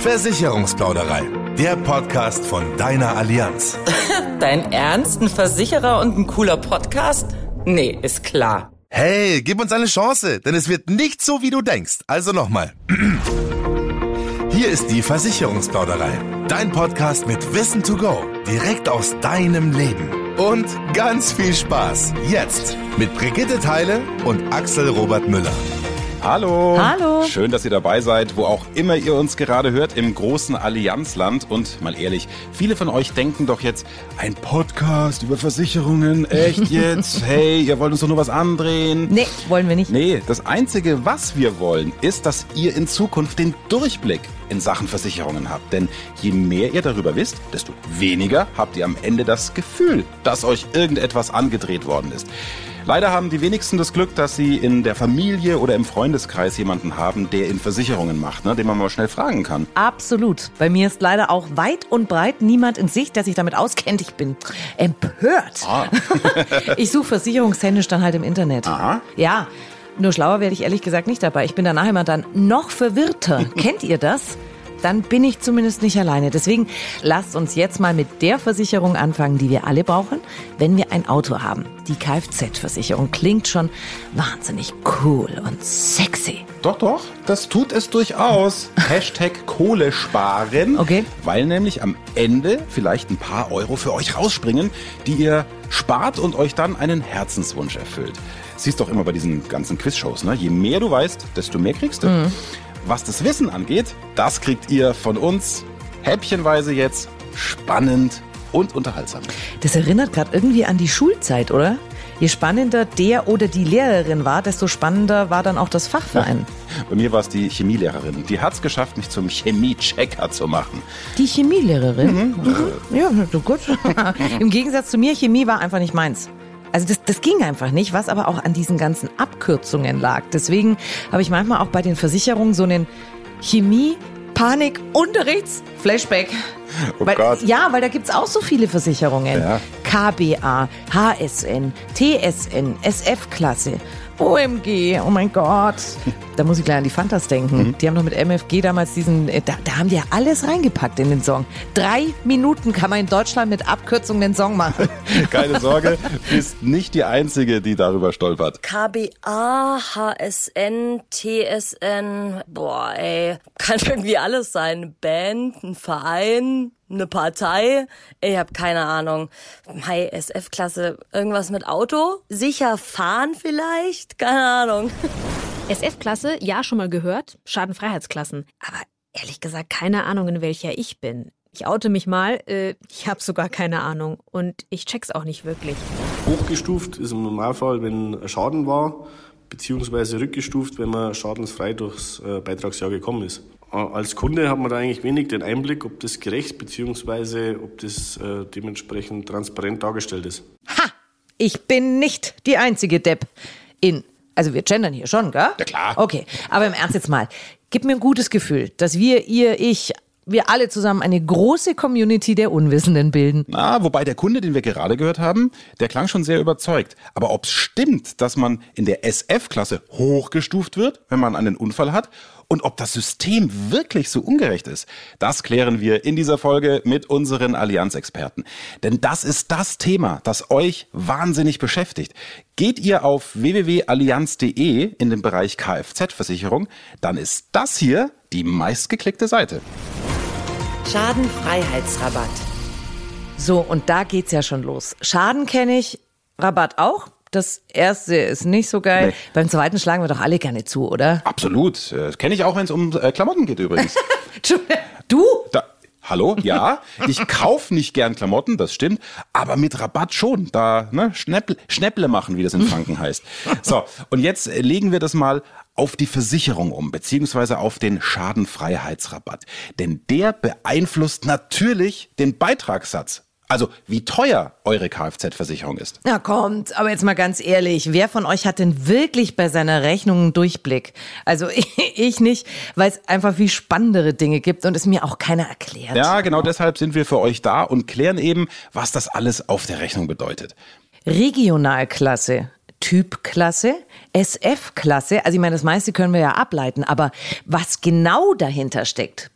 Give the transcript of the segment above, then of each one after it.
Versicherungsplauderei, der Podcast von deiner Allianz. Dein Ernst? Ein Versicherer und ein cooler Podcast? Nee, ist klar. Hey, gib uns eine Chance, denn es wird nicht so, wie du denkst. Also nochmal. Hier ist die Versicherungsplauderei. Dein Podcast mit Wissen to go. Direkt aus deinem Leben. Und ganz viel Spaß. Jetzt mit Brigitte Teile und Axel Robert Müller. Hallo. Hallo. Schön, dass ihr dabei seid, wo auch immer ihr uns gerade hört, im großen Allianzland. Und mal ehrlich, viele von euch denken doch jetzt, ein Podcast über Versicherungen, echt jetzt? hey, ihr wollt uns doch nur was andrehen. Nee, wollen wir nicht. Nee, das Einzige, was wir wollen, ist, dass ihr in Zukunft den Durchblick in Sachen Versicherungen habt. Denn je mehr ihr darüber wisst, desto weniger habt ihr am Ende das Gefühl, dass euch irgendetwas angedreht worden ist. Leider haben die wenigsten das Glück, dass sie in der Familie oder im Freundeskreis jemanden haben, der in Versicherungen macht, ne, den man mal schnell fragen kann. Absolut. Bei mir ist leider auch weit und breit niemand in Sicht, der sich damit auskennt. Ich bin empört. Ah. ich suche versicherungstechnisch dann halt im Internet. Aha. Ja, nur schlauer werde ich ehrlich gesagt nicht dabei. Ich bin danach immer dann noch verwirrter. Kennt ihr das? Dann bin ich zumindest nicht alleine. Deswegen lasst uns jetzt mal mit der Versicherung anfangen, die wir alle brauchen, wenn wir ein Auto haben. Die Kfz-Versicherung klingt schon wahnsinnig cool und sexy. Doch, doch, das tut es durchaus. Hashtag Kohle sparen. Okay. Weil nämlich am Ende vielleicht ein paar Euro für euch rausspringen, die ihr spart und euch dann einen Herzenswunsch erfüllt. Siehst doch immer bei diesen ganzen Quizshows, ne? Je mehr du weißt, desto mehr kriegst du. Was das Wissen angeht, das kriegt ihr von uns häppchenweise jetzt spannend und unterhaltsam. Das erinnert gerade irgendwie an die Schulzeit, oder? Je spannender der oder die Lehrerin war, desto spannender war dann auch das Fachverein. Bei mir war es die Chemielehrerin. Die hat es geschafft, mich zum Chemie-Checker zu machen. Die Chemielehrerin? Mhm. Ja, so gut. Im Gegensatz zu mir, Chemie war einfach nicht meins. Also das, das ging einfach nicht, was aber auch an diesen ganzen Abkürzungen lag. Deswegen habe ich manchmal auch bei den Versicherungen so einen Chemie-Panik-Unterrichts-Flashback. Oh weil, Gott. Ja, weil da gibt's auch so viele Versicherungen. Ja. KBA, HSN, TSN, SF-Klasse, OMG, oh mein Gott. Da muss ich gleich an die Fantas denken. Die haben doch mit MFG damals diesen, äh, da, da haben die ja alles reingepackt in den Song. Drei Minuten kann man in Deutschland mit Abkürzung den Song machen. Keine Sorge, bist nicht die Einzige, die darüber stolpert. KBA, HSN, TSN, boah, ey, kann irgendwie alles sein. Band, ein Verein, eine Partei, ich hab keine Ahnung. Mai SF-Klasse, irgendwas mit Auto? Sicher fahren vielleicht? Keine Ahnung. SF-Klasse, ja, schon mal gehört. Schadenfreiheitsklassen. Aber ehrlich gesagt, keine Ahnung, in welcher ich bin. Ich oute mich mal, äh, ich habe sogar keine Ahnung. Und ich check's auch nicht wirklich. Hochgestuft ist im Normalfall, wenn Schaden war, beziehungsweise rückgestuft, wenn man schadensfrei durchs äh, Beitragsjahr gekommen ist. Äh, Als Kunde hat man da eigentlich wenig den Einblick, ob das gerecht beziehungsweise ob das äh, dementsprechend transparent dargestellt ist. Ha! Ich bin nicht die einzige Depp in. Also wir gendern hier schon, gell? Ja, klar. Okay, aber im Ernst jetzt mal. Gib mir ein gutes Gefühl, dass wir, ihr, ich, wir alle zusammen eine große Community der Unwissenden bilden. Na, wobei der Kunde, den wir gerade gehört haben, der klang schon sehr überzeugt. Aber ob es stimmt, dass man in der SF-Klasse hochgestuft wird, wenn man einen Unfall hat, und ob das System wirklich so ungerecht ist, das klären wir in dieser Folge mit unseren Allianz-Experten. Denn das ist das Thema, das euch wahnsinnig beschäftigt. Geht ihr auf www.allianz.de in den Bereich Kfz-Versicherung, dann ist das hier die meistgeklickte Seite. Schadenfreiheitsrabatt. So, und da geht's ja schon los. Schaden kenne ich, Rabatt auch. Das erste ist nicht so geil. Nee. Beim zweiten schlagen wir doch alle gerne zu, oder? Absolut. Äh, Kenne ich auch, wenn es um äh, Klamotten geht übrigens. Du? Da, hallo? Ja, ich kauf nicht gern Klamotten, das stimmt, aber mit Rabatt schon. Da, ne, Schnäpple, Schnäpple machen, wie das in Franken heißt. So, und jetzt legen wir das mal auf die Versicherung um, beziehungsweise auf den Schadenfreiheitsrabatt. Denn der beeinflusst natürlich den Beitragssatz. Also, wie teuer eure Kfz-Versicherung ist. Na kommt, aber jetzt mal ganz ehrlich, wer von euch hat denn wirklich bei seiner Rechnung einen Durchblick? Also ich nicht, weil es einfach viel spannendere Dinge gibt und es mir auch keiner erklärt. Ja, genau deshalb sind wir für euch da und klären eben, was das alles auf der Rechnung bedeutet. Regionalklasse, Typklasse, SF-Klasse, also ich meine, das meiste können wir ja ableiten, aber was genau dahinter steckt,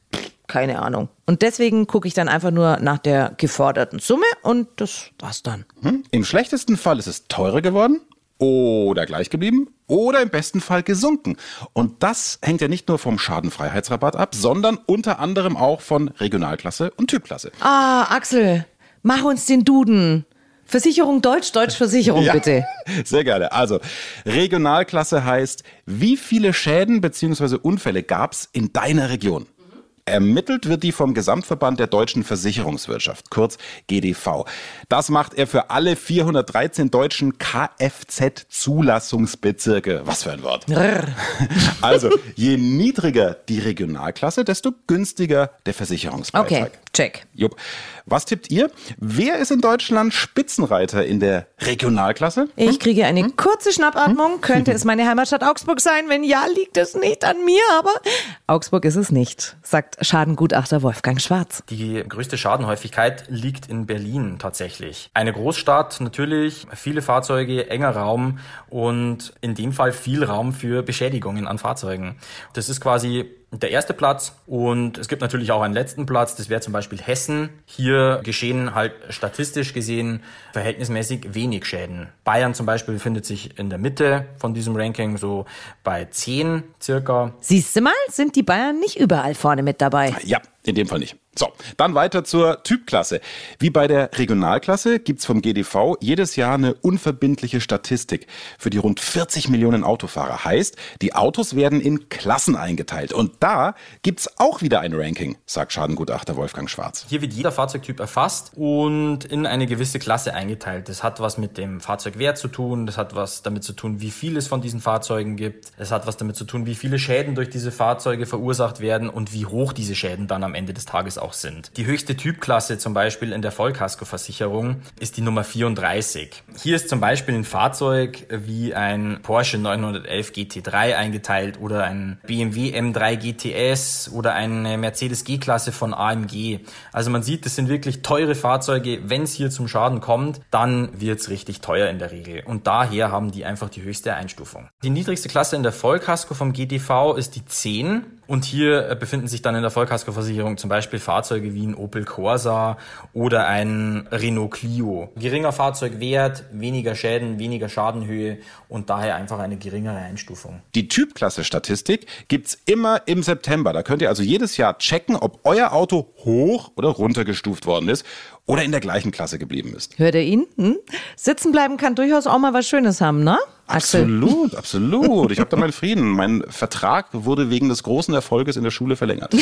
keine Ahnung. Und deswegen gucke ich dann einfach nur nach der geforderten Summe und das war's dann. Hm? Im schlechtesten Fall ist es teurer geworden oder gleich geblieben oder im besten Fall gesunken. Und das hängt ja nicht nur vom Schadenfreiheitsrabatt ab, sondern unter anderem auch von Regionalklasse und Typklasse. Ah, Axel, mach uns den Duden. Versicherung Deutsch, Deutsch Versicherung Ja, bitte. Sehr gerne. Also, Regionalklasse heißt, wie viele Schäden bzw. Unfälle gab es in deiner Region? Ermittelt wird die vom Gesamtverband der deutschen Versicherungswirtschaft, kurz GDV. Das macht er für alle 413 deutschen Kfz-Zulassungsbezirke. Was für ein Wort. Also, je niedriger die Regionalklasse, desto günstiger der Versicherungsbeitrag. Okay, check. Jupp. Was tippt ihr? Wer ist in Deutschland Spitzenreiter in der Regionalklasse? Ich kriege eine kurze Schnappatmung. Könnte es meine Heimatstadt Augsburg sein? Wenn ja, liegt es nicht an mir, aber Augsburg ist es nicht, sagt Schadengutachter Wolfgang Schwarz. Die größte Schadenhäufigkeit liegt in Berlin tatsächlich. Eine Großstadt, natürlich, viele Fahrzeuge, enger Raum und in dem Fall viel Raum für Beschädigungen an Fahrzeugen. Das ist quasi der erste Platz und es gibt natürlich auch einen letzten Platz, das wäre zum Beispiel Hessen. Hier geschehen halt statistisch gesehen verhältnismäßig wenig Schäden. Bayern zum Beispiel befindet sich in der Mitte von diesem Ranking, so bei 10 circa. Siehst du mal, sind die Bayern nicht überall vorne mit dabei. Ja, in dem Fall nicht. So, dann weiter zur Typklasse. Wie bei der Regionalklasse gibt's vom GDV jedes Jahr eine unverbindliche Statistik für die rund 40 Millionen Autofahrer. Heißt, die Autos werden in Klassen eingeteilt. Und da gibt's auch wieder ein Ranking, sagt Schadengutachter Wolfgang Schwarz. Hier wird jeder Fahrzeugtyp erfasst und in eine gewisse Klasse eingeteilt. Das hat was mit dem Fahrzeugwert zu tun, das hat was damit zu tun, wie viel es von diesen Fahrzeugen gibt, es hat was damit zu tun, wie viele Schäden durch diese Fahrzeuge verursacht werden und wie hoch diese Schäden dann am Ende des Tages auch sind. Die höchste Typklasse zum Beispiel in der Vollkaskoversicherung ist die Nummer 34. Hier ist zum Beispiel ein Fahrzeug wie ein Porsche 911 GT3 eingeteilt oder ein BMW M3 GTS oder eine Mercedes G-Klasse von AMG. Also man sieht, das sind wirklich teure Fahrzeuge. Wenn es hier zum Schaden kommt, dann wird es richtig teuer in der Regel. Und daher haben die einfach die höchste Einstufung. Die niedrigste Klasse in der Vollkasko vom GTV ist die 10. Und hier äh, befinden sich dann in der Vollkaskoversicherung zum Beispiel Fahrzeuge wie ein Opel Corsa oder ein Renault Clio. Geringer Fahrzeugwert, weniger Schäden, weniger Schadenhöhe und daher einfach eine geringere Einstufung. Die Typklasse-Statistik gibt's immer im September. Da könnt ihr also jedes Jahr checken, ob euer Auto hoch oder runtergestuft worden ist oder in der gleichen Klasse geblieben ist. Hört ihr ihn? Hm? Sitzen bleiben kann durchaus auch mal was Schönes haben, ne? Axel. Absolut, absolut. Ich habe da meinen Frieden. Mein Vertrag wurde wegen des großen Erfolges in der Schule verlängert.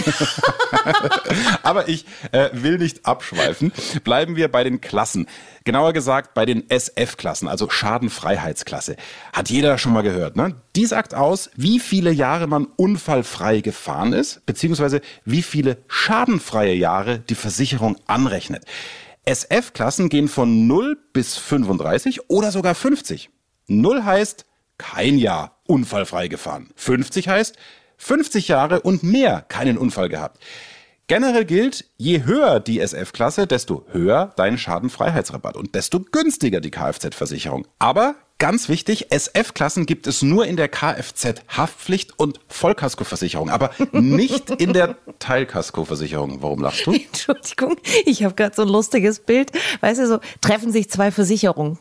Aber ich äh, will nicht abschweifen. Bleiben wir bei den Klassen. Genauer gesagt bei den SF-Klassen, also Schadenfreiheitsklasse. Hat jeder schon mal gehört. Ne? Die sagt aus, wie viele Jahre man unfallfrei gefahren ist, beziehungsweise wie viele schadenfreie Jahre die Versicherung anrechnet. SF-Klassen gehen von 0 bis 35 oder sogar 50. 0 heißt kein Jahr unfallfrei gefahren. 50 heißt 50 Jahre und mehr keinen Unfall gehabt. Generell gilt, je höher die SF-Klasse, desto höher dein Schadenfreiheitsrabatt und desto günstiger die Kfz-Versicherung. Aber ganz wichtig, SF-Klassen gibt es nur in der Kfz-Haftpflicht und Vollkaskoversicherung, aber nicht in der Teilkaskoversicherung. Warum lachst du? Entschuldigung, ich habe gerade so ein lustiges Bild. Weißt du, so treffen sich zwei Versicherungen.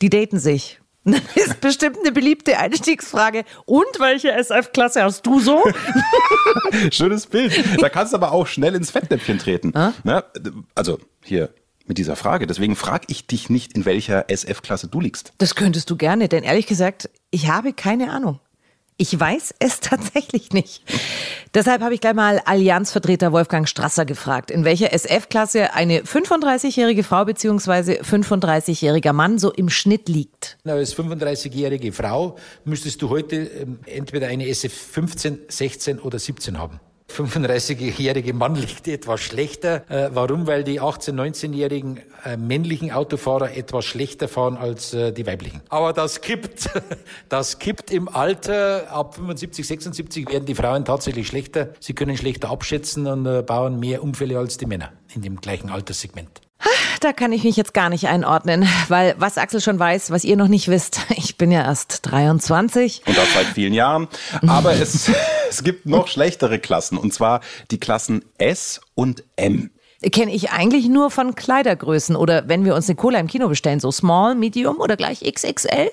Die daten sich. Das ist bestimmt eine beliebte Einstiegsfrage. Und welche SF-Klasse hast du so? Schönes Bild. Da kannst du aber auch schnell ins Fettnäpfchen treten. Ne? Also hier mit dieser Frage. Deswegen frage ich dich nicht, in welcher SF-Klasse du liegst. Das könntest du gerne, denn ehrlich gesagt, ich habe keine Ahnung. Ich weiß es tatsächlich nicht. Deshalb habe ich gleich mal Allianzvertreter Wolfgang Strasser gefragt, in welcher SF-Klasse eine 35-jährige Frau bzw. 35-jähriger Mann so im Schnitt liegt. Als 35-jährige Frau müsstest du heute ähm, entweder eine SF 15, 16 oder 17 haben. 35-jährige Mann liegt etwas schlechter. Äh, warum? Weil die 18-, 19-jährigen äh, männlichen Autofahrer etwas schlechter fahren als äh, die weiblichen. Aber das kippt. Das kippt im Alter. Ab 75, 76 werden die Frauen tatsächlich schlechter. Sie können schlechter abschätzen und äh, bauen mehr Unfälle als die Männer in dem gleichen Alterssegment. Da kann ich mich jetzt gar nicht einordnen, weil was Axel schon weiß, was ihr noch nicht wisst, ich bin ja erst 23. Und das seit vielen Jahren. Aber es, es gibt noch schlechtere Klassen, und zwar die Klassen S und M kenne ich eigentlich nur von Kleidergrößen oder wenn wir uns eine Cola im Kino bestellen, so Small, Medium oder gleich XXL.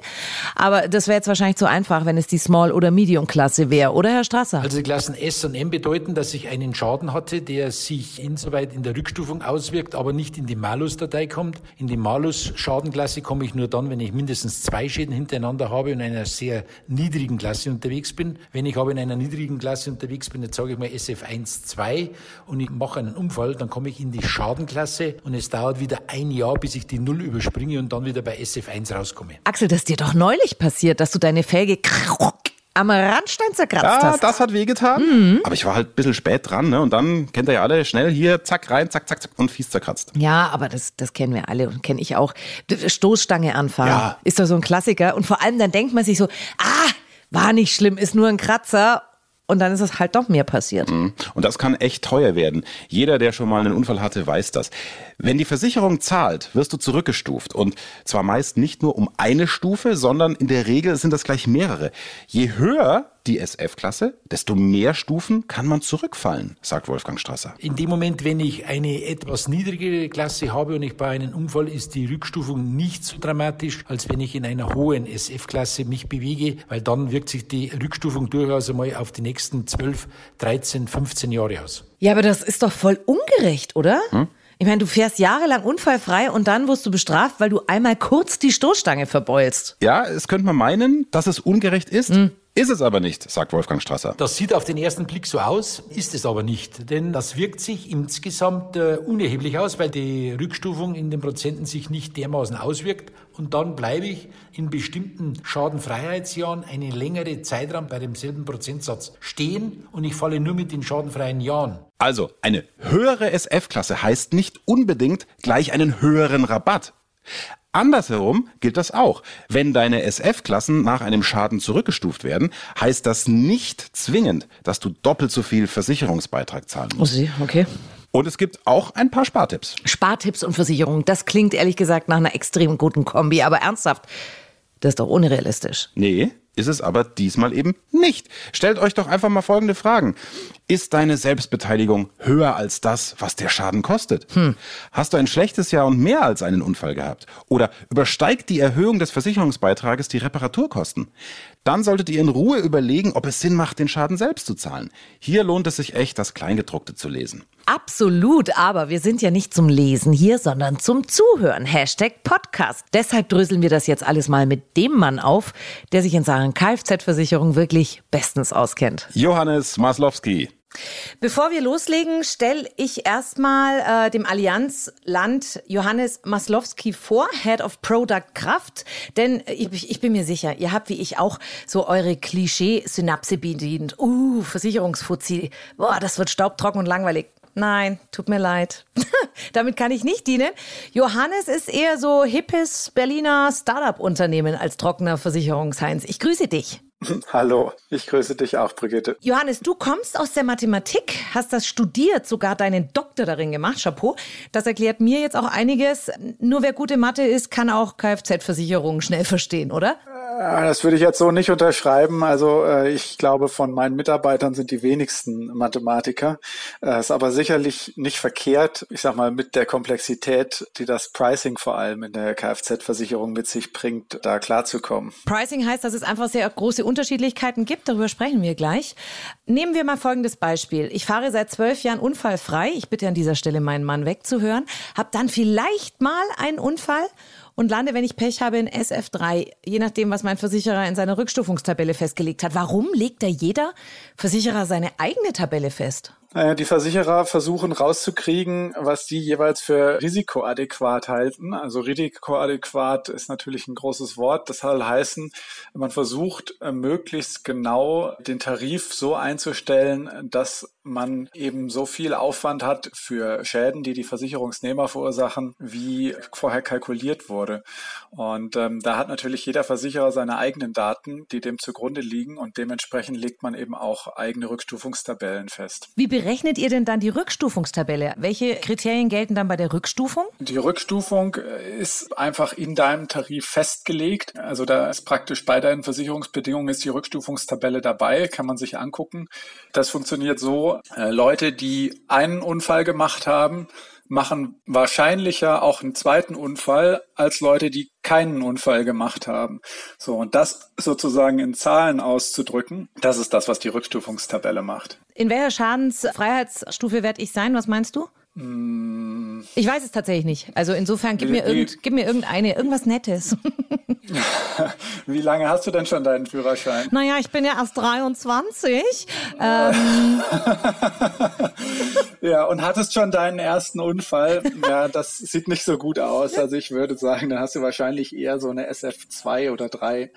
Aber das wäre jetzt wahrscheinlich zu einfach, wenn es die Small- oder Medium-Klasse wäre, oder Herr Strasser? Also die Klassen S und M bedeuten, dass ich einen Schaden hatte, der sich insoweit in der Rückstufung auswirkt, aber nicht in die Malus-Datei kommt. In die Malus-Schadenklasse komme ich nur dann, wenn ich mindestens zwei Schäden hintereinander habe und in einer sehr niedrigen Klasse unterwegs bin. Wenn ich aber in einer niedrigen Klasse unterwegs bin, jetzt sage ich mal SF1, 2 und ich mache einen Unfall, dann komme ich ich in die Schadenklasse und es dauert wieder ein Jahr, bis ich die Null überspringe und dann wieder bei SF1 rauskomme. Axel, das ist dir doch neulich passiert, dass du deine Felge am Randstein zerkratzt ja, hast. das hat wehgetan. Mhm. Aber ich war halt ein bisschen spät dran, ne? Und dann kennt ihr ja alle schnell hier, zack, rein, zack, zack, zack und fies zerkratzt. Ja, aber das, das kennen wir alle und kenne ich auch. Stoßstange anfahren ja. ist doch so ein Klassiker. Und vor allem dann denkt man sich so, ah, war nicht schlimm, ist nur ein Kratzer und dann ist es halt doch mehr passiert. Mhm. Und das kann echt teuer werden. Jeder, der schon mal einen Unfall hatte, weiß das. Wenn die Versicherung zahlt, wirst du zurückgestuft. Und zwar meist nicht nur um eine Stufe, sondern in der Regel sind das gleich mehrere. Je höher die SF-Klasse, desto mehr Stufen kann man zurückfallen, sagt Wolfgang Strasser. In dem Moment, wenn ich eine etwas niedrigere Klasse habe und ich bei einem Unfall, ist die Rückstufung nicht so dramatisch, als wenn ich in einer hohen SF-Klasse mich bewege, weil dann wirkt sich die Rückstufung durchaus einmal auf die nächsten 12, 13, 15 Jahre aus. Ja, aber das ist doch voll ungerecht, oder? Hm? Ich meine, du fährst jahrelang unfallfrei und dann wirst du bestraft, weil du einmal kurz die Stoßstange verbeulst. Ja, es könnte man meinen, dass es ungerecht ist. Mhm. Ist es aber nicht, sagt Wolfgang Strasser. Das sieht auf den ersten Blick so aus, ist es aber nicht. Denn das wirkt sich insgesamt äh, unerheblich aus, weil die Rückstufung in den Prozenten sich nicht dermaßen auswirkt. Und dann bleibe ich in bestimmten Schadenfreiheitsjahren einen längeren Zeitraum bei demselben Prozentsatz stehen und ich falle nur mit den schadenfreien Jahren. Also, eine höhere SF-Klasse heißt nicht unbedingt gleich einen höheren Rabatt. Andersherum gilt das auch. Wenn deine SF-Klassen nach einem Schaden zurückgestuft werden, heißt das nicht zwingend, dass du doppelt so viel Versicherungsbeitrag zahlen musst. Oh, okay. Und es gibt auch ein paar Spartipps. Spartipps und Versicherungen, das klingt ehrlich gesagt nach einer extrem guten Kombi, aber ernsthaft, das ist doch unrealistisch. Nee, ist es aber diesmal eben nicht. Stellt euch doch einfach mal folgende Fragen. Ist deine Selbstbeteiligung höher als das, was der Schaden kostet? Hm. Hast du ein schlechtes Jahr und mehr als einen Unfall gehabt? Oder übersteigt die Erhöhung des Versicherungsbeitrages die Reparaturkosten? Dann solltet ihr in Ruhe überlegen, ob es Sinn macht, den Schaden selbst zu zahlen. Hier lohnt es sich echt, das Kleingedruckte zu lesen. Absolut, aber wir sind ja nicht zum Lesen hier, sondern zum Zuhören. Hashtag Podcast. Deshalb dröseln wir das jetzt alles mal mit dem Mann auf, der sich in Sachen Kfz-Versicherung wirklich bestens auskennt. Johannes Maslowski. Bevor wir loslegen, stelle ich erstmal äh, dem Allianzland Johannes Maslowski vor, Head of Product Kraft. Denn ich, ich bin mir sicher, ihr habt wie ich auch so eure Klischee-Synapse bedient. Uh, Versicherungsfuzzi. Boah, das wird staubtrocken und langweilig. Nein, tut mir leid. Damit kann ich nicht dienen. Johannes ist eher so hippes Berliner Startup-Unternehmen als trockener Versicherungsheinz. Ich grüße dich. Hallo, ich grüße dich auch, Brigitte. Johannes, du kommst aus der Mathematik, hast das studiert, sogar deinen Doktor darin gemacht. Chapeau. Das erklärt mir jetzt auch einiges. Nur wer gute Mathe ist, kann auch Kfz-Versicherungen schnell verstehen, oder? Äh, das würde ich jetzt so nicht unterschreiben. Also äh, ich glaube, von meinen Mitarbeitern sind die wenigsten Mathematiker. Äh, ist aber sicherlich nicht verkehrt, ich sag mal, mit der Komplexität, die das Pricing vor allem in der Kfz-Versicherung mit sich bringt, da klarzukommen. Pricing heißt, dass es einfach sehr große Unterschiedlichkeiten gibt. Darüber sprechen wir gleich. Nehmen wir mal folgendes Beispiel. Ich fahre seit zwölf Jahren unfallfrei. Ich bitte an dieser Stelle meinen Mann wegzuhören. Hab dann vielleicht mal einen Unfall und lande, wenn ich Pech habe, in SF3, je nachdem, was mein Versicherer in seiner Rückstufungstabelle festgelegt hat. Warum legt da jeder Versicherer seine eigene Tabelle fest? Naja, die Versicherer versuchen rauszukriegen, was die jeweils für risikoadäquat halten. Also risikoadäquat ist natürlich ein großes Wort. Das soll heißen, man versucht äh, möglichst genau den Tarif so einzustellen, dass man eben so viel Aufwand hat für Schäden, die die Versicherungsnehmer verursachen, wie vorher kalkuliert wurde. Und ähm, da hat natürlich jeder Versicherer seine eigenen Daten, die dem zugrunde liegen und dementsprechend legt man eben auch eigene Rückstufungstabellen fest. Wie berechnet ihr denn dann die Rückstufungstabelle? Welche Kriterien gelten dann bei der Rückstufung? Die Rückstufung äh, ist einfach in deinem Tarif festgelegt. Also da ist praktisch bei deinen Versicherungsbedingungen ist die Rückstufungstabelle dabei, kann man sich angucken. Das funktioniert so, äh, Leute, die einen Unfall gemacht haben, machen wahrscheinlicher auch einen zweiten Unfall als Leute, die keinen Unfall gemacht haben. So, und das sozusagen in Zahlen auszudrücken, das ist das, was die Rückstufungstabelle macht. In welcher Schadensfreiheitsstufe werde ich sein? Was meinst du? Mm. Ich weiß es tatsächlich nicht. Also insofern gib mir, irgend, gib mir irgendeine, irgendwas Nettes. Wie lange hast du denn schon deinen Führerschein? Naja, ich bin ja erst 23. Ähm. ja, und hattest schon deinen ersten Unfall? Ja, das sieht nicht so gut aus. Also ich würde sagen, dann hast du wahrscheinlich eher so eine SF2 oder 3.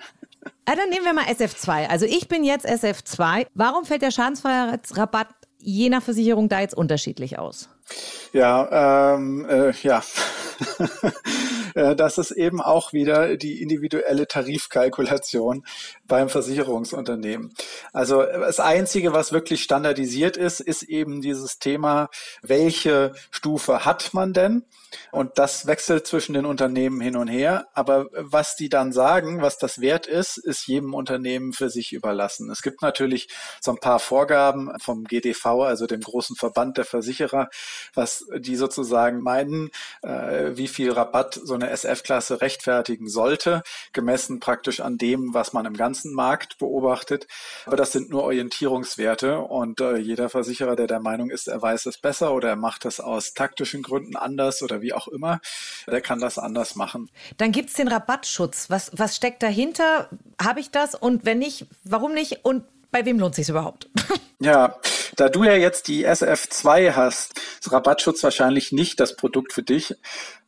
Ja, dann nehmen wir mal SF2. Also ich bin jetzt SF2. Warum fällt der Schadensfreiheitsrabatt je nach Versicherung da jetzt unterschiedlich aus? Ja, ähm, äh, ja. Äh, das ist eben auch wieder die individuelle Tarifkalkulation beim Versicherungsunternehmen. Also das Einzige, was wirklich standardisiert ist, ist eben dieses Thema, welche Stufe hat man denn? Und das wechselt zwischen den Unternehmen hin und her. Aber was die dann sagen, was das wert ist, ist jedem Unternehmen für sich überlassen. Es gibt natürlich so ein paar Vorgaben vom GDV, also dem großen Verband der Versicherer, was die sozusagen meinen, äh, wie viel Rabatt so eine SF-Klasse rechtfertigen sollte, gemessen praktisch an dem, was man im ganzen Markt beobachtet. Aber das sind nur Orientierungswerte und äh, jeder Versicherer, der der Meinung ist, er weiß es besser oder er macht das aus taktischen Gründen anders oder wie auch immer, der kann das anders machen. Dann gibt es den Rabattschutz. Was, was steckt dahinter? Habe ich das? Und wenn nicht, warum nicht? Und bei wem lohnt sich überhaupt? Ja, da du ja jetzt die SF2 hast, ist Rabattschutz wahrscheinlich nicht das Produkt für dich.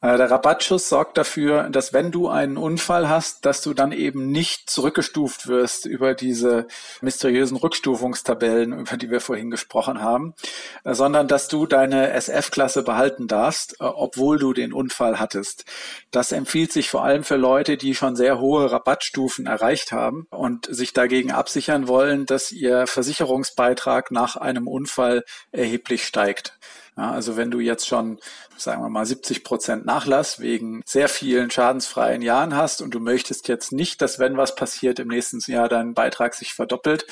Äh, der Rabattschutz sorgt dafür, dass wenn du einen Unfall hast, dass du dann eben nicht zurückgestuft wirst über diese mysteriösen Rückstufungstabellen, über die wir vorhin gesprochen haben, äh, sondern dass du deine SF-Klasse behalten darfst, äh, obwohl du den Unfall hattest. Das empfiehlt sich vor allem für Leute, die schon sehr hohe Rabattstufen erreicht haben und sich dagegen absichern wollen, dass ihr Versicherungsbeitrag nach einem Unfall erheblich steigt. Ja, also wenn du jetzt schon, sagen wir mal, 70 Prozent Nachlass wegen sehr vielen schadensfreien Jahren hast und du möchtest jetzt nicht, dass wenn was passiert, im nächsten Jahr dein Beitrag sich verdoppelt,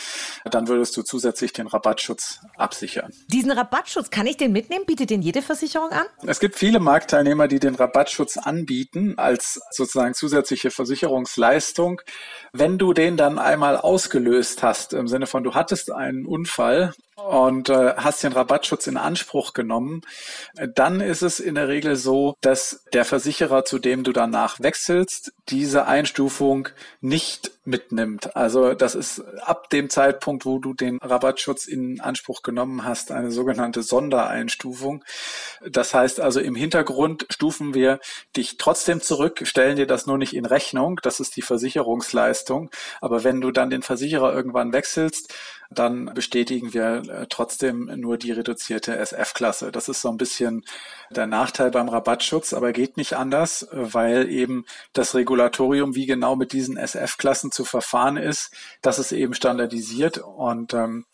dann würdest du zusätzlich den Rabattschutz absichern. Diesen Rabattschutz, kann ich den mitnehmen? Bietet den jede Versicherung an? Es gibt viele Marktteilnehmer, die den Rabattschutz anbieten als sozusagen zusätzliche Versicherungsleistung. Wenn du den dann einmal ausgelöst hast, im Sinne von du hattest einen Unfall und äh, hast den Rabattschutz in Anspruch genommen, dann ist es in der Regel so, dass der Versicherer, zu dem du danach wechselst, diese Einstufung nicht mitnimmt. Also das ist ab dem Zeitpunkt, wo du den Rabattschutz in Anspruch genommen hast, eine sogenannte Sondereinstufung. Das heißt also im Hintergrund stufen wir dich trotzdem zurück, stellen dir das nur nicht in Rechnung. Das ist die Versicherungsleistung. Aber wenn du dann den Versicherer irgendwann wechselst, dann bestätigen wir äh, trotzdem nur die reduzierte SF-Klasse. Das ist so ein bisschen der Nachteil beim Rabattschutz, aber geht nicht anders, weil eben das Regulatorium, wie genau mit diesen SF-Klassen zu verfahren ist, das ist eben standardisiert und ähm,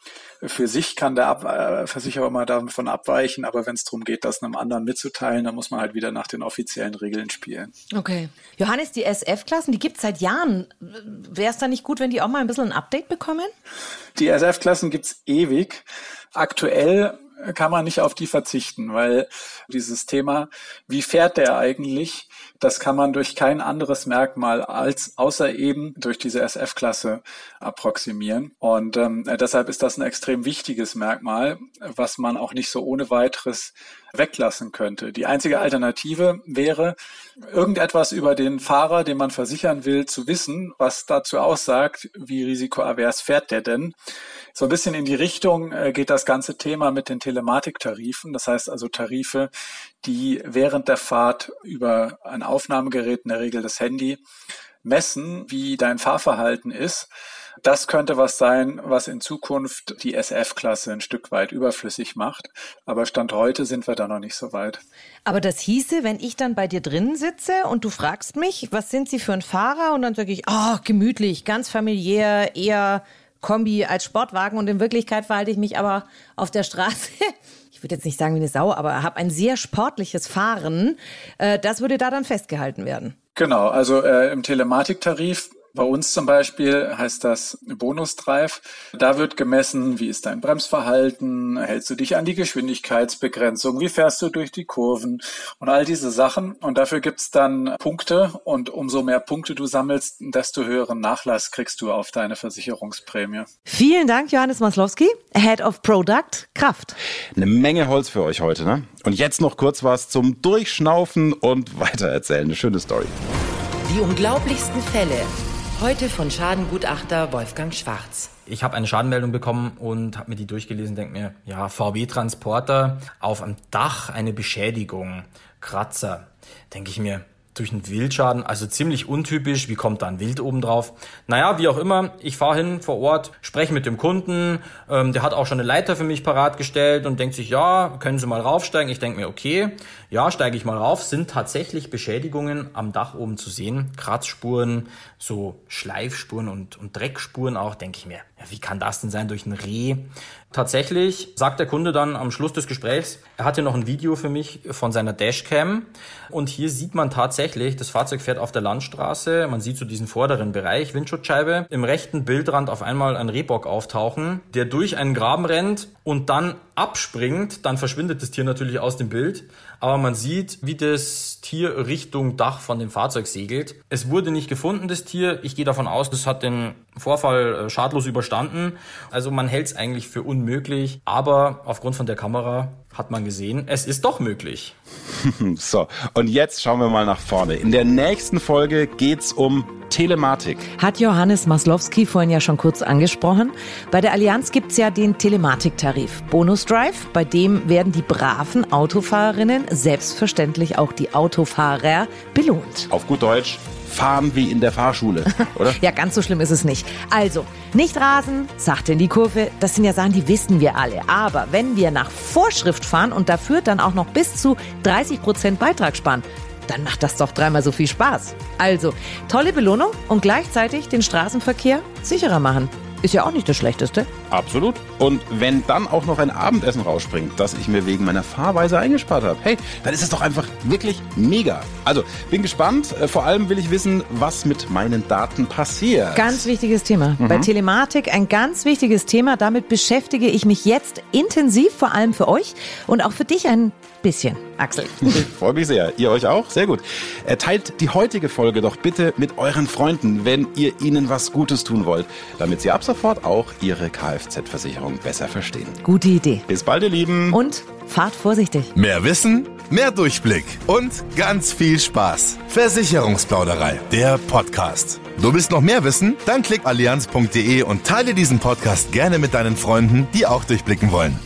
für sich kann der Ab äh, Versicherer mal davon abweichen, aber wenn es darum geht, das einem anderen mitzuteilen, dann muss man halt wieder nach den offiziellen Regeln spielen. Okay. Johannes, die SF-Klassen, die gibt es seit Jahren. Wäre es da nicht gut, wenn die auch mal ein bisschen ein Update bekommen? Die SF-Klassen gibt es ewig. Aktuell kann man nicht auf die verzichten, weil dieses Thema, wie fährt der eigentlich, das kann man durch kein anderes Merkmal als außer eben durch diese SF-Klasse approximieren. Und ähm, deshalb ist das ein extrem wichtiges Merkmal, was man auch nicht so ohne weiteres weglassen könnte. Die einzige Alternative wäre, irgendetwas über den Fahrer, den man versichern will, zu wissen, was dazu aussagt, wie risikoavers fährt der denn. So ein bisschen in die Richtung äh, geht das ganze Thema mit den Telematiktarifen. Das heißt also Tarife, die während der Fahrt über ein Aufnahmegerät, in der Regel das Handy, messen, wie dein Fahrverhalten ist. Das könnte was sein, was in Zukunft die SF-Klasse ein Stück weit überflüssig macht. Aber Stand heute sind wir da noch nicht so weit. Aber das hieße, wenn ich dann bei dir drinnen sitze und du fragst mich, was sind Sie für ein Fahrer? Und dann sage ich, oh, gemütlich, ganz familiär, eher Kombi als Sportwagen und in Wirklichkeit verhalte ich mich aber auf der Straße. Ich würde jetzt nicht sagen wie eine Sau, aber habe ein sehr sportliches Fahren. Äh, das würde da dann festgehalten werden. Genau, also äh, im Telematiktarif bei uns zum Beispiel heißt das Bonus-Drive. Da wird gemessen, wie ist dein Bremsverhalten, hältst du dich an die Geschwindigkeitsbegrenzung, wie fährst du durch die Kurven und all diese Sachen. Und dafür gibt's dann Punkte und umso mehr Punkte du sammelst, desto höheren Nachlass kriegst du auf deine Versicherungsprämie. Vielen Dank, Johannes Maslowski, Head of Product Kraft. Eine Menge Holz für euch heute, ne? Und jetzt noch kurz was zum Durchschnaufen und weitererzählen. Eine schöne Story. Die unglaublichsten Fälle Heute von Schadengutachter Wolfgang Schwarz. Ich habe eine Schadenmeldung bekommen und habe mir die durchgelesen, denke mir, ja, VW Transporter auf am Dach eine Beschädigung, Kratzer. Denke ich mir, durch einen Wildschaden, also ziemlich untypisch. Wie kommt da ein Wild oben drauf? Naja, wie auch immer, ich fahre hin vor Ort, spreche mit dem Kunden, ähm, der hat auch schon eine Leiter für mich parat gestellt und denkt sich, ja, können Sie mal raufsteigen? Ich denke mir, okay, ja, steige ich mal rauf. Sind tatsächlich Beschädigungen am Dach oben zu sehen? Kratzspuren, so Schleifspuren und, und Dreckspuren auch, denke ich mir. Ja, wie kann das denn sein durch ein Reh? Tatsächlich sagt der Kunde dann am Schluss des Gesprächs, er hatte noch ein Video für mich von seiner Dashcam. Und hier sieht man tatsächlich, das Fahrzeug fährt auf der Landstraße, man sieht so diesen vorderen Bereich, Windschutzscheibe, im rechten Bildrand auf einmal ein Rehbock auftauchen, der durch einen Graben rennt und dann abspringt, dann verschwindet das Tier natürlich aus dem Bild, aber man sieht, wie das Tier Richtung Dach von dem Fahrzeug segelt. Es wurde nicht gefunden, das Tier. Ich gehe davon aus, das hat den Vorfall äh, schadlos überstanden. Also man hält es eigentlich für unmöglich, aber aufgrund von der Kamera hat man gesehen, es ist doch möglich. so, und jetzt schauen wir mal nach vorne. In der nächsten Folge geht's um Telematik. Hat Johannes Maslowski vorhin ja schon kurz angesprochen. Bei der Allianz gibt's ja den Telematiktarif Bonus Drive. Bei dem werden die braven Autofahrerinnen, selbstverständlich auch die Autofahrer, belohnt. Auf gut Deutsch, fahren wie in der Fahrschule, oder? ja, ganz so schlimm ist es nicht. Also, nicht rasen, sachte in die Kurve, das sind ja Sachen, die wissen wir alle. Aber wenn wir nach Vorschrift fahren und dafür dann auch noch bis zu 30 Prozent Beitrag sparen, dann macht das doch dreimal so viel Spaß. Also, tolle Belohnung und gleichzeitig den Straßenverkehr sicherer machen. Ist ja auch nicht das Schlechteste. Absolut. Und wenn dann auch noch ein Abendessen rausspringt, das ich mir wegen meiner Fahrweise eingespart habe, hey, dann ist es doch einfach wirklich mega. Also, bin gespannt. Äh, vor allem will ich wissen, was mit meinen Daten passiert. Ganz wichtiges Thema. Mhm. Bei Telematik ein ganz wichtiges Thema. Damit beschäftige ich mich jetzt intensiv, vor allem für euch und auch für dich ein bisschen, Axel. Ich freue mich sehr. Ihr euch auch? Sehr gut. Äh, teilt die heutige Folge doch bitte mit euren Freunden, wenn ihr ihnen was Gutes tun wollt, damit sie ab sofort auch ihre Kfz-Versicherung besser verstehen. Gute Idee. Bis bald, ihr Lieben. Und fahrt vorsichtig. Mehr Wissen, mehr Durchblick und ganz viel Spaß. Versicherungsplauderei, der Podcast. Du willst noch mehr wissen? Dann klick allianz.de und teile diesen Podcast gerne mit deinen Freunden, die auch durchblicken wollen.